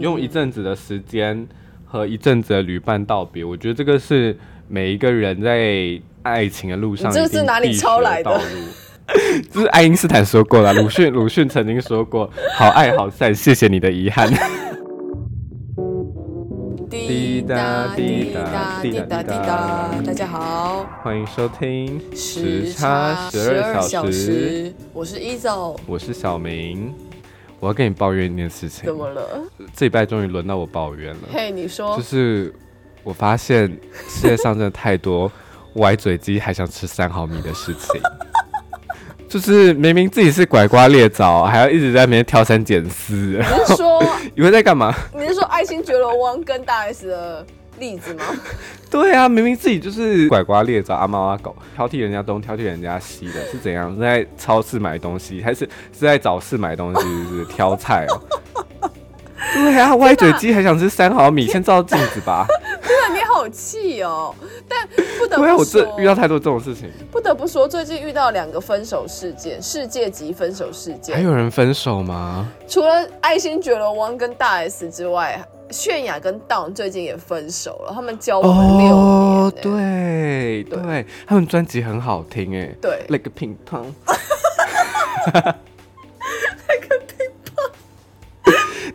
用一阵子的时间和一阵子的旅伴道别，我觉得这个是每一个人在爱情的路上你这是哪里抄来的道路。这是爱因斯坦说过了，鲁迅鲁迅曾经说过：“好爱好散，谢谢你的遗憾。”滴答滴答滴答滴答，大家好，欢迎收听时差十二小时，我是 Ezo，我是小明。我要跟你抱怨一件事情，怎么了？这礼拜终于轮到我抱怨了。嘿，你说，就是我发现世界上真的太多歪嘴鸡还想吃三毫米的事情。就是明明自己是拐瓜裂枣，还要一直在那边挑三拣四。你是说 以为在干嘛？你是说爱新觉罗汪跟大 S 的例子吗？对啊，明明自己就是拐瓜裂枣、阿猫阿狗，挑剔人家东，挑剔人家西的，是怎样？是在超市买东西，还是是在早市买东西？是挑菜哦。对啊，歪嘴鸡还想吃三毫米，先照镜子吧。对啊，你好气哦！但不得不说，我这遇到太多这种事情。不得不说，最近遇到两个分手事件，世界级分手事件。还有人分手吗？除了爱新觉罗汪跟大 S 之外，泫雅跟 Down 最近也分手了。他们交往了六年。哦，对对，他们专辑很好听哎。对，Like Ping Pong。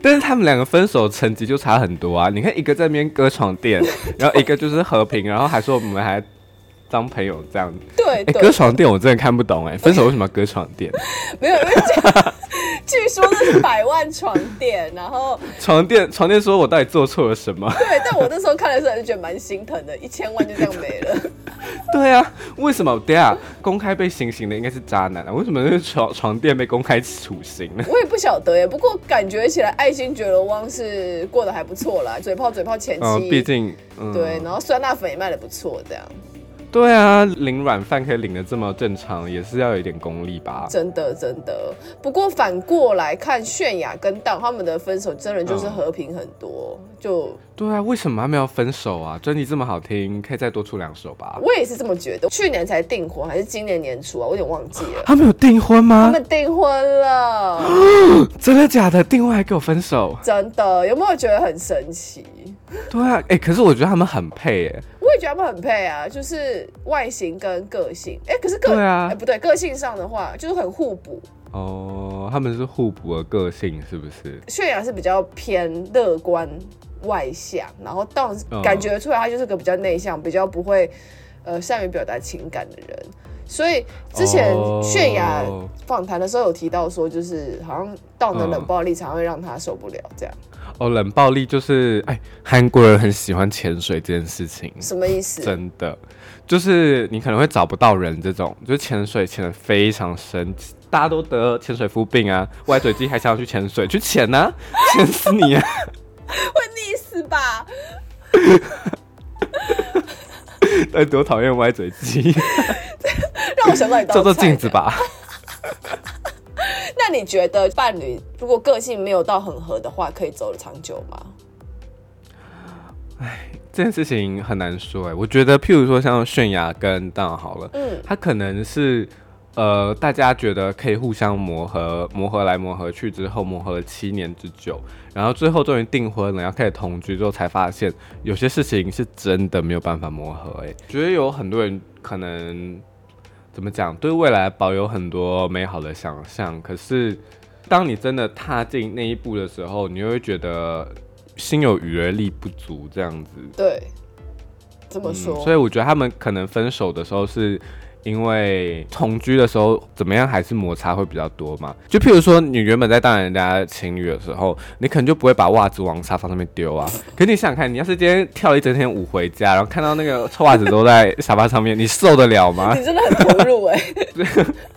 但是他们两个分手成绩就差很多啊！你看，一个在那边割床垫，然后一个就是和平，然后还说我们还当朋友这样。对，割床垫我真的看不懂哎，分手为什么要割床垫？没有，因为据说那是百万床垫，然后床垫床垫说我到底做错了什么？对，但我那时候看的时候就觉得蛮心疼的，一千万就这样没了。对啊，为什么？对啊，公开被行刑的应该是渣男啊？为什么那个床床垫被公开处刑呢？我也不晓得耶，不过感觉起来爱新觉罗汪是过得还不错啦，嘴炮嘴炮前期，毕竟对，然后酸辣粉也卖的不错，这样。对啊，领软饭可以领的这么正常，也是要有一点功力吧？真的真的。不过反过来看，泫雅跟当他们的分手，真人就是和平很多。就对啊，为什么他们要分手啊？专辑这么好听，可以再多出两首吧？我也是这么觉得。去年才订婚，还是今年年初啊？我有点忘记了。他们有订婚吗？他们订婚了。真的假的？订婚还给我分手？真的？有没有觉得很神奇？对啊，哎，可是我觉得他们很配，哎。我也觉得他们很配啊，就是外形跟个性，哎，可是个啊，不对，个性上的话就是很互补。哦，他们是互补的个性，是不是？泫雅是比较偏乐观外向，然后当感觉出来他就是个比较内向、比较不会呃善于表达情感的人。所以之前泫雅访谈的时候有提到说，就是好像到的冷暴力才会让他受不了这样。哦，冷暴力就是哎，韩国人很喜欢潜水这件事情，什么意思？真的，就是你可能会找不到人，这种就是潜水潜的非常深，大家都得潜水夫病啊，歪嘴鸡还想要去潜水，去潜呢，潜死你啊！会溺死吧？哎，多讨厌歪嘴鸡！让我想到一道照照镜子吧。那你觉得伴侣如果个性没有到很合的话，可以走得长久吗？哎，这件事情很难说哎。我觉得，譬如说像泫雅跟当好了，嗯，他可能是呃，大家觉得可以互相磨合，磨合来磨合去之后，磨合了七年之久，然后最后终于订婚了，要开始同居之后，才发现有些事情是真的没有办法磨合。哎，觉得有很多人可能。怎么讲？对未来保有很多美好的想象，可是当你真的踏进那一步的时候，你会觉得心有余而力不足，这样子。对，这么说。所以我觉得他们可能分手的时候是。因为同居的时候怎么样还是摩擦会比较多嘛？就譬如说你原本在当人家情侣的时候，你可能就不会把袜子往沙发上面丢啊。可你想想看，你要是今天跳了一整天舞回家，然后看到那个臭袜子都在沙发上面，你受得了吗？你真的很投入 哎！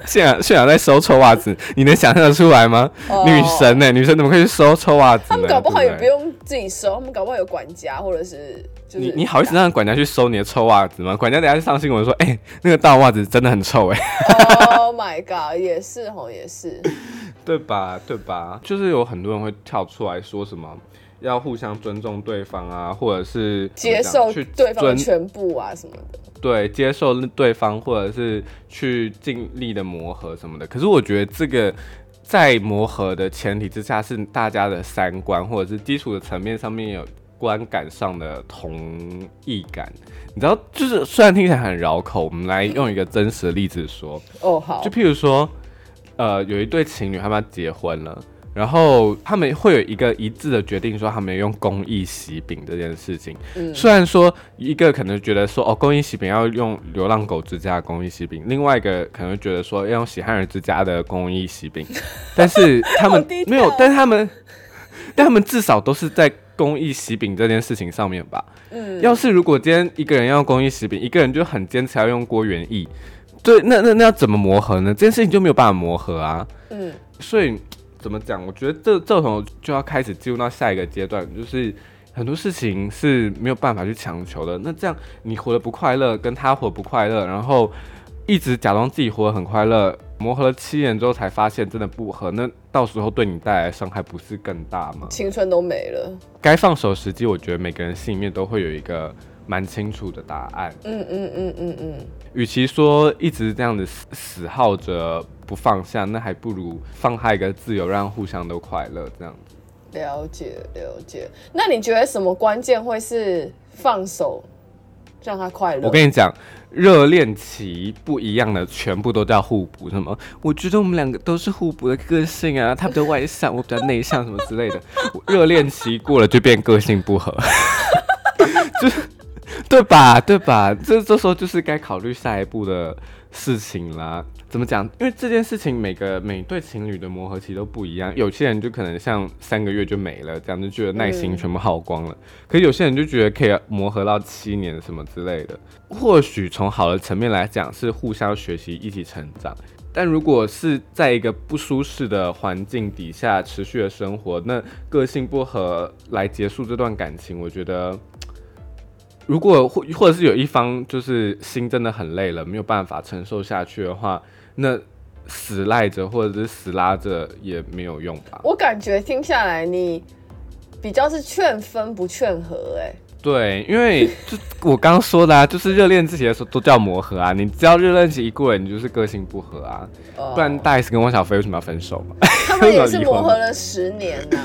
现在现在在收臭袜子，你能想象得出来吗？女神呢？女神怎么可以去收臭袜子？他们搞不好也不用自己收，他们搞不好有管家或者是。你你好意思让管家去收你的臭袜子吗？管家等下去上新闻说，哎，那个大袜子真的很臭哎。Oh my god，也是吼，也是，对吧？对吧？就是有很多人会跳出来说什么要互相尊重对方啊，或者是接受去对方全部啊什么的。对，接受对方或者是去尽力的磨合什么的。可是我觉得这个。在磨合的前提之下，是大家的三观或者是基础的层面上面有观感上的同意感。你知道，就是虽然听起来很绕口，我们来用一个真实的例子说。哦，好。就譬如说，呃，有一对情侣他们要结婚了。然后他们会有一个一致的决定，说他们用公益喜饼这件事情。嗯，虽然说一个可能觉得说哦，公益喜饼要用流浪狗之家的公益喜饼，另外一个可能觉得说要用喜憨人之家的公益喜饼，但是他们 没有，但他们，但他们至少都是在公益喜饼这件事情上面吧。嗯，要是如果今天一个人要公益喜饼，一个人就很坚持要用郭元义，对，那那那要怎么磨合呢？这件事情就没有办法磨合啊。嗯，所以。怎么讲？我觉得这这种就要开始进入到下一个阶段，就是很多事情是没有办法去强求的。那这样你活得不快乐，跟他活不快乐，然后一直假装自己活得很快乐，磨合了七年之后才发现真的不合，那到时候对你带来伤害不是更大吗？青春都没了。该放手时机，我觉得每个人心里面都会有一个蛮清楚的答案。嗯嗯嗯嗯嗯。与其说一直这样子死死耗着。不放下，那还不如放开一个自由，让互相都快乐这样子。了解了解。那你觉得什么关键会是放手，让他快乐？我跟你讲，热恋期不一样的，全部都叫互补。什么？我觉得我们两个都是互补的个性啊，他比较外向，我比较内向，什么之类的。热恋期过了就变个性不合，就 是 对吧？对吧？这这时候就是该考虑下一步的事情啦。怎么讲？因为这件事情，每个每对情侣的磨合期都不一样。有些人就可能像三个月就没了，这样就觉得耐心全部耗光了。可有些人就觉得可以磨合到七年什么之类的。或许从好的层面来讲，是互相学习，一起成长。但如果是在一个不舒适的环境底下持续的生活，那个性不合来结束这段感情，我觉得，如果或或者是有一方就是心真的很累了，没有办法承受下去的话。那死赖着或者是死拉着也没有用吧？我感觉听下来，你比较是劝分不劝和，哎。对，因为就我刚刚说的啊，就是热恋之前的时候都叫磨合啊，你只要热恋期一过，你就是个性不合啊，不然大 S 跟汪小菲为什么要分手嘛？他们也是磨合了十年呢，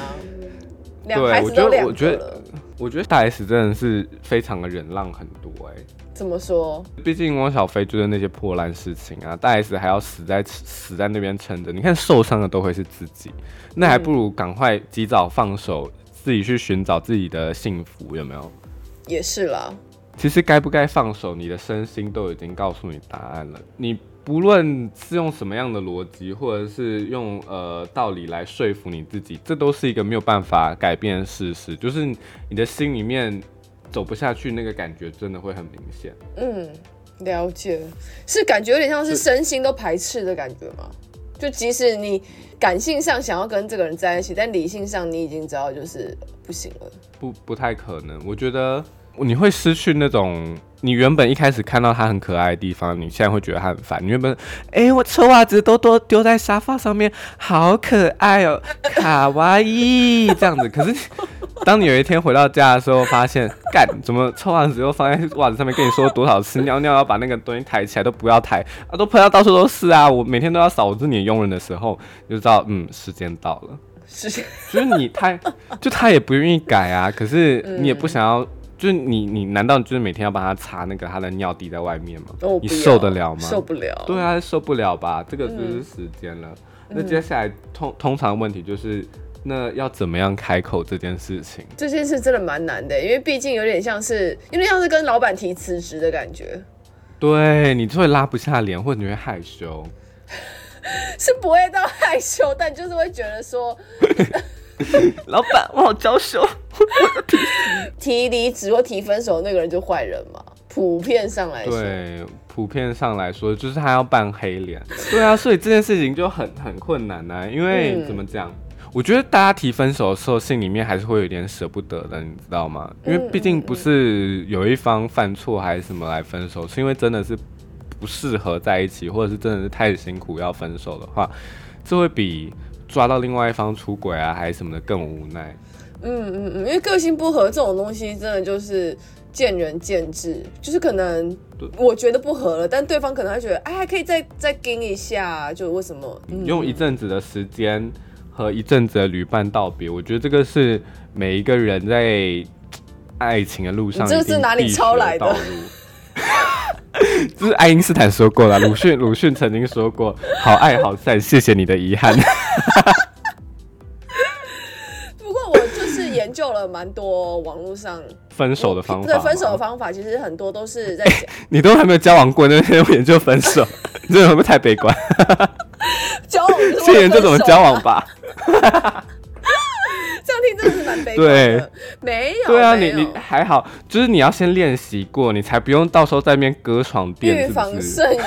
两孩子都两个了。我觉得大 S 真的是非常的忍让很多哎，怎么说？毕竟汪小菲就是那些破烂事情啊，大 S 还要死在死在那边撑着，你看受伤的都会是自己，那还不如赶快及早放手，自己去寻找自己的幸福，有没有？也是啦。其实该不该放手，你的身心都已经告诉你答案了，你。不论是用什么样的逻辑，或者是用呃道理来说服你自己，这都是一个没有办法改变的事实。就是你的心里面走不下去，那个感觉真的会很明显。嗯，了解，是感觉有点像是身心都排斥的感觉吗？就即使你感性上想要跟这个人在一起，但理性上你已经知道就是不行了。不，不太可能。我觉得你会失去那种。你原本一开始看到它很可爱的地方，你现在会觉得它很烦。你原本，哎，我臭袜子都都丢在沙发上面，好可爱哦，卡哇伊这样子。可是，当你有一天回到家的时候，发现，干，怎么臭袜子又放在袜子上面？跟你说多少次尿尿要把那个东西抬起来，都不要抬啊，都喷到到处都是啊！我每天都要扫，我是你的佣人的时候，就知道，嗯，时间到了。是，就是你太，就他也不愿意改啊，可是你也不想要。就是你，你难道就是每天要帮他擦那个他的尿滴在外面吗？你受得了吗？受不了。对啊，受不了吧？这个就是时间了。那接下来通通常问题就是，那要怎么样开口这件事情？这件事真的蛮难的，因为毕竟有点像是，有点像是跟老板提辞职的感觉。对你就会拉不下脸，或者你会害羞。是不会到害羞，但就是会觉得说。老板，我好娇羞。提离职或提分手那个人就坏人嘛？普遍上来说，对，普遍上来说就是他要扮黑脸。对啊，所以这件事情就很很困难呢。因为怎么讲？我觉得大家提分手的时候，心里面还是会有点舍不得的，你知道吗？因为毕竟不是有一方犯错还是什么来分手，是因为真的是不适合在一起，或者是真的是太辛苦要分手的话，这会比。抓到另外一方出轨啊，还是什么的更无奈。嗯嗯嗯，因为个性不合这种东西，真的就是见仁见智，就是可能我觉得不合了，但对方可能会觉得，哎，还可以再再跟一下，就为什么用一阵子的时间和一阵子的旅伴道别？我觉得这个是每一个人在爱情的路上，这是哪里抄来的？这是爱因斯坦说过了，鲁迅鲁迅曾经说过：“好爱好散，谢谢你的遗憾。”不过我就是研究了蛮多网络上分手的方法，对分手的方法，其实很多都是在讲。你都还没有交往过，那天研究分手，这会不会太悲观？交往，谢谢这种交往吧。这样听真的是蛮悲观的，没有。对啊，你你还好，就是你要先练习过，你才不用到时候在那边割床垫。预防胜于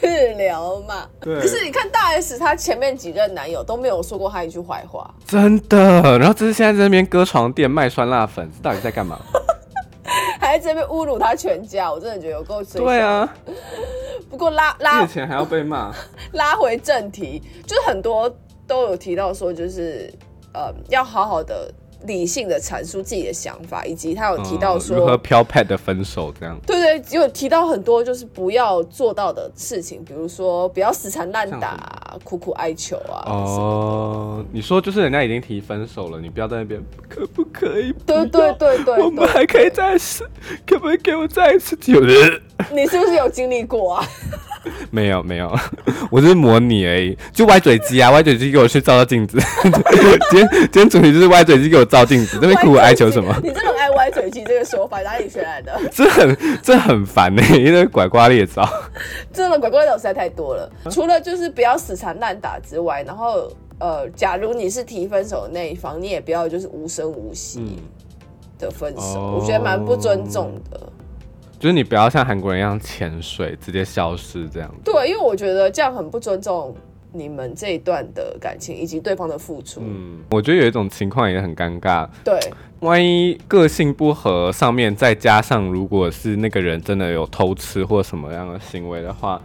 治疗嘛。对。可是你看大 S，她前面几任男友都没有说过她一句坏话，真的。然后这是现在在那边割床垫卖酸辣粉，到底在干嘛？还在这边侮辱他全家，我真的觉得有够衰。对啊。不过拉拉借钱还要被骂。拉回正题，就是很多都有提到说，就是。呃，要好好的理性的阐述自己的想法，以及他有提到说如何飘 pad 的分手这样。对对，有提到很多就是不要做到的事情，比如说不要死缠烂打、苦苦哀求啊。哦，你说就是人家已经提分手了，你不要在那边可不可以？对对对对，我们还可以再试，可不可以给我再一次机会？你是不是有经历过啊？没 有没有，我是模拟而已，就歪嘴机啊，歪嘴机给我去照照镜子。今天今天主题就是歪嘴机给我照镜子，这边苦苦哀求什么？你这种爱歪嘴机这个说法哪里学来的？这很这很烦呢，因为拐瓜裂枣。真的拐瓜裂枣实在太多了。除了就是不要死缠烂打之外，然后呃，假如你是提分手的那一方，你也不要就是无声无息的分手，我觉得蛮不尊重的。就是你不要像韩国人一样潜水，直接消失这样。对，因为我觉得这样很不尊重你们这一段的感情以及对方的付出。嗯，我觉得有一种情况也很尴尬。对，万一个性不合，上面再加上如果是那个人真的有偷吃或什么样的行为的话。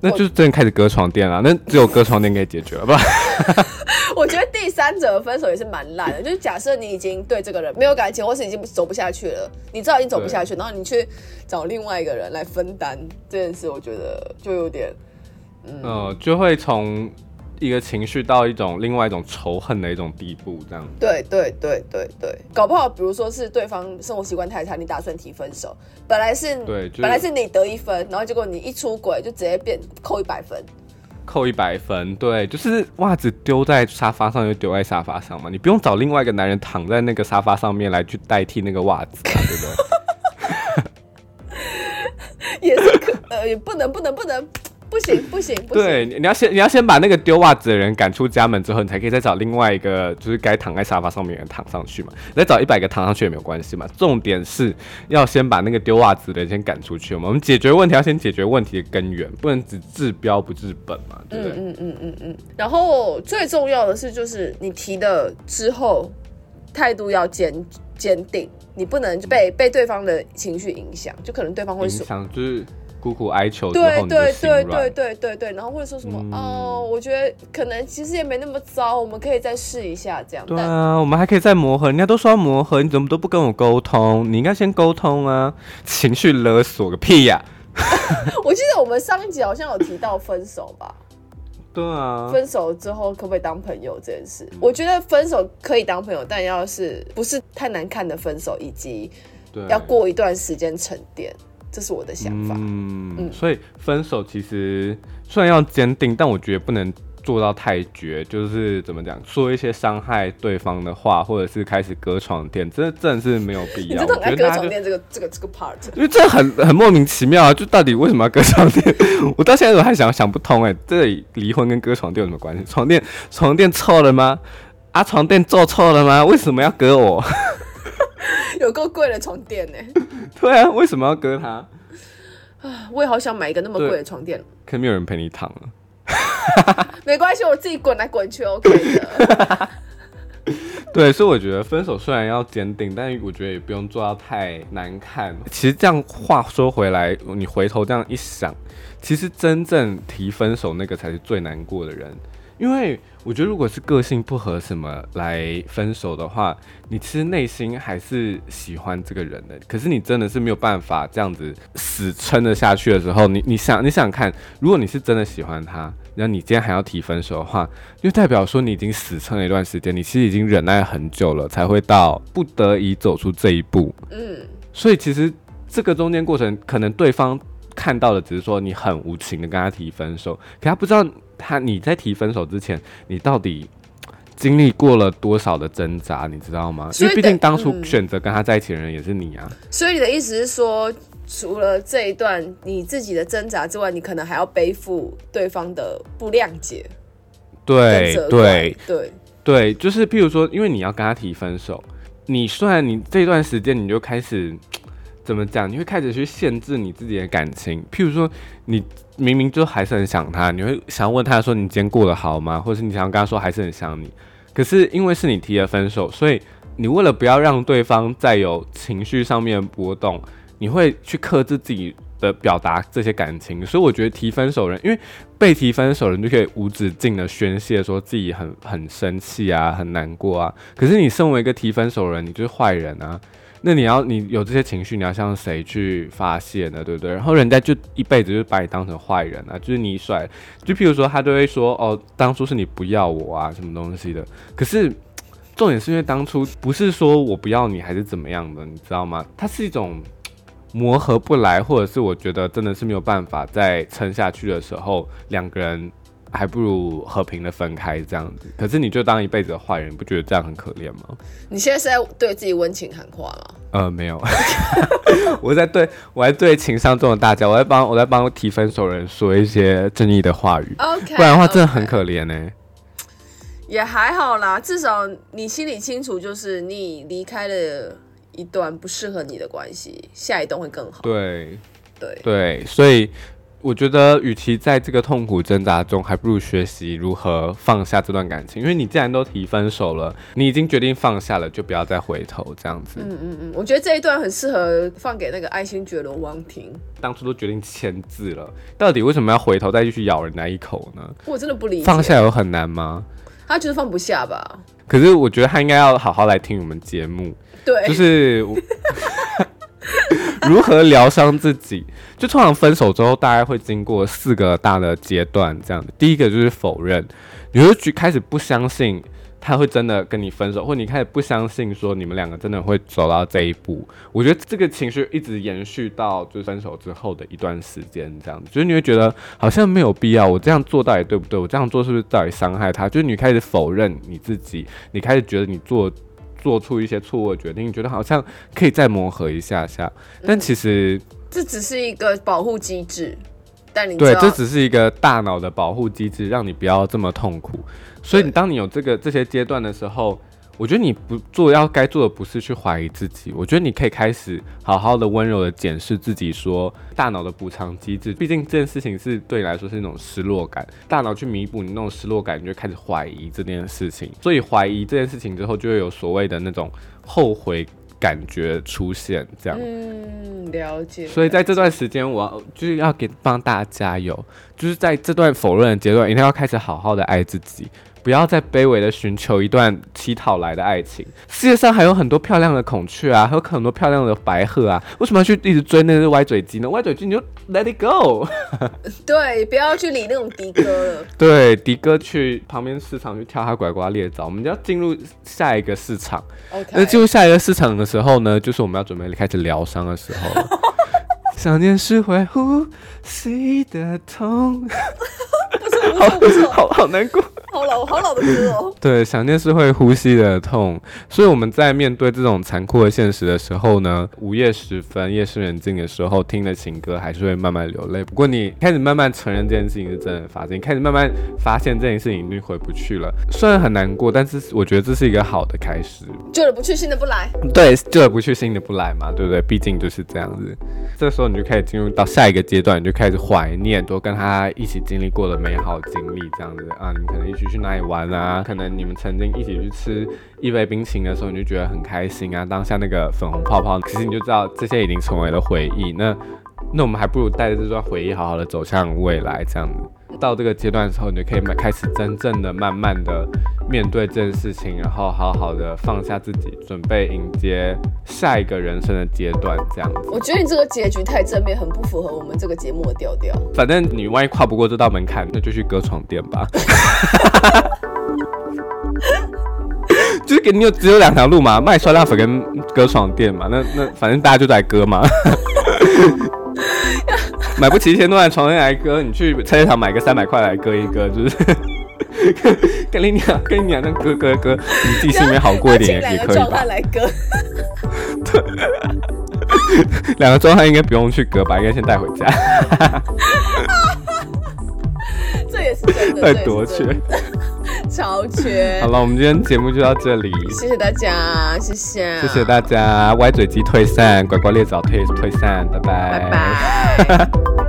那就是真的开始割床垫了，那只有割床垫可以解决了，吧？我觉得第三者分手也是蛮烂的，就是假设你已经对这个人没有感情，或是已经走不下去了，你知道已经走不下去，然后你去找另外一个人来分担这件事，我觉得就有点，嗯，就会从。一个情绪到一种另外一种仇恨的一种地步，这样。对对对对对，搞不好，比如说是对方生活习惯太差，你打算提分手，本来是，对，本来是你得一分，然后结果你一出轨就直接变扣一百分，扣一百分，对，就是袜子丢在沙发上就丢在沙发上嘛，你不用找另外一个男人躺在那个沙发上面来去代替那个袜子，对不对？也是可，呃，也不能不能不能。不行不行不行！对，你要先你要先把那个丢袜子的人赶出家门之后，你才可以再找另外一个就是该躺在沙发上面的人躺上去嘛。再找一百个躺上去也没有关系嘛。重点是要先把那个丢袜子的人先赶出去嘛。我们解决问题要先解决问题的根源，不能只治标不治本嘛，对不对？嗯嗯嗯嗯。然后最重要的是，就是你提的之后态度要坚坚定，你不能被被对方的情绪影响，就可能对方会影响就是。苦苦哀求对对对对对对对，然后或者说什么哦，我觉得可能其实也没那么糟，我们可以再试一下这样。对啊，我们还可以再磨合。人家都说要磨合，你怎么都不跟我沟通？你应该先沟通啊！情绪勒索个屁呀！我记得我们上一集好像有提到分手吧？对啊，分手之后可不可以当朋友这件事？我觉得分手可以当朋友，但要是不是太难看的分手，以及要过一段时间沉淀。这是我的想法。嗯，所以分手其实虽然要坚定，但我觉得不能做到太绝，就是怎么讲，说一些伤害对方的话，或者是开始割床垫，这真的是没有必要。你 真的爱割床垫这个这个这个 part？因为这很很莫名其妙啊！就到底为什么要割床垫？我到现在都还想想不通哎，这里离婚跟割床垫有什么关系？床垫床垫臭了吗？啊，床垫做错了吗？为什么要割我？有够贵的床垫呢？对啊，为什么要割它？啊，我也好想买一个那么贵的床垫。可没有人陪你躺了。没关系，我自己滚来滚去 OK 的。对，所以我觉得分手虽然要坚定，但是我觉得也不用做到太难看。其实这样话说回来，你回头这样一想，其实真正提分手那个才是最难过的人。因为我觉得如果是个性不合什么来分手的话，你其实内心还是喜欢这个人的。可是你真的是没有办法这样子死撑着下去的时候，你你想你想看，如果你是真的喜欢他，然后你今天还要提分手的话，就代表说你已经死撑了一段时间，你其实已经忍耐很久了，才会到不得已走出这一步。嗯，所以其实这个中间过程，可能对方看到的只是说你很无情的跟他提分手，可他不知道。他你在提分手之前，你到底经历过了多少的挣扎，你知道吗？因为毕竟当初选择跟他在一起的人也是你啊。所以你的意思是说，除了这一段你自己的挣扎之外，你可能还要背负对方的不谅解。对对对对，就是譬如说，因为你要跟他提分手，你虽然你这段时间你就开始。怎么讲？你会开始去限制你自己的感情，譬如说，你明明就还是很想他，你会想问他说：“你今天过得好吗？”或是你想要跟他说还是很想你，可是因为是你提了分手，所以你为了不要让对方再有情绪上面波动，你会去克制自己的表达这些感情。所以我觉得提分手人，因为被提分手人就可以无止境的宣泄，说自己很很生气啊，很难过啊。可是你身为一个提分手人，你就是坏人啊。那你要你有这些情绪，你要向谁去发泄呢？对不对？然后人家就一辈子就把你当成坏人啊，就是你甩，就譬如说他就会说哦，当初是你不要我啊，什么东西的。可是重点是因为当初不是说我不要你还是怎么样的，你知道吗？它是一种磨合不来，或者是我觉得真的是没有办法再撑下去的时候，两个人。还不如和平的分开这样子，可是你就当一辈子的坏人，不觉得这样很可怜吗？你现在是在对自己温情喊话吗？呃，没有，我在对我在对情商中的大家，我在帮我在帮提分手人说一些正义的话语。OK，不然的话真的很可怜呢。也还好啦，至少你心里清楚，就是你离开了一段不适合你的关系，下一段会更好。对对对，所以。我觉得，与其在这个痛苦挣扎中，还不如学习如何放下这段感情。因为你既然都提分手了，你已经决定放下了，就不要再回头这样子。嗯嗯嗯，我觉得这一段很适合放给那个爱新觉罗王听。当初都决定签字了，到底为什么要回头再继续咬人家一口呢？我真的不理解。放下有很难吗？他就是放不下吧。可是我觉得他应该要好好来听我们节目。对，就是。如何疗伤自己？就通常分手之后，大概会经过四个大的阶段，这样的。第一个就是否认，你会去开始不相信他会真的跟你分手，或你开始不相信说你们两个真的会走到这一步。我觉得这个情绪一直延续到就分手之后的一段时间，这样子，就是你会觉得好像没有必要，我这样做到底对不对？我这样做是不是到底伤害他？就是你开始否认你自己，你开始觉得你做。做出一些错误的决定，你觉得好像可以再磨合一下下，但其实这只是一个保护机制。但你对，这只是一个大脑的保护机制，让你不要这么痛苦。所以，你当你有这个这些阶段的时候。我觉得你不做要该做的，不是去怀疑自己。我觉得你可以开始好好的、温柔的检视自己，说大脑的补偿机制。毕竟这件事情是对你来说是一种失落感，大脑去弥补你那种失落感，你就开始怀疑这件事情。所以怀疑这件事情之后，就会有所谓的那种后悔感觉出现。这样，嗯，了解。所以在这段时间，我就是要给帮大家加油，就是在这段否认的阶段，一定要开始好好的爱自己。不要再卑微的寻求一段乞讨来的爱情。世界上还有很多漂亮的孔雀啊，还有很多漂亮的白鹤啊，为什么要去一直追那只歪嘴鸡呢？歪嘴鸡你就 let it go。对，不要去理那种迪哥了。对，迪哥去旁边市场去跳他拐瓜裂枣，我们就要进入下一个市场。那进入下一个市场的时候呢，就是我们要准备开始疗伤的时候。想念是会呼吸的痛。好好好难过。好老好老的歌哦。对，想念是会呼吸的痛，所以我们在面对这种残酷的现实的时候呢，午夜时分，夜深人静的时候，听的情歌还是会慢慢流泪。不过你开始慢慢承认这件事情是真的发生，开始慢慢发现这件事情已经回不去了。虽然很难过，但是我觉得这是一个好的开始。旧的不去，新的不来。对，旧的不去，新的不来嘛，对不对？毕竟就是这样子。这时候你就开始进入到下一个阶段，你就开始怀念多跟他一起经历过的美好经历，这样子啊，你可能一起去哪里玩啊？可能你们曾经一起去吃一杯冰淇淋的时候，你就觉得很开心啊。当下那个粉红泡泡，其实你就知道这些已经成为了回忆。那那我们还不如带着这段回忆，好好的走向未来，这样子。到这个阶段的时候，你就可以开始真正的、慢慢的面对这件事情，然后好好的放下自己，准备迎接下一个人生的阶段。这样子，我觉得你这个结局太正面，很不符合我们这个节目的调调。反正你万一跨不过这道门槛，那就去割床垫吧。就是给你有只有两条路嘛，卖酸辣粉跟割床垫嘛。那那反正大家就在割嘛。买不起，先弄在床垫来割。你去菜市场买个三百块来割一割，就是 跟你讲，跟你讲，那割割割，你自己心里面好过一点也可以吧。来割。对，两个状态应该不用去割吧，应该先带回家。这也是真的，太多缺。超缺。好了，我们今天节目就到这里。谢谢大家，谢谢。谢谢大家，歪嘴鸡退散，乖乖猎枣退退散，拜拜。拜拜。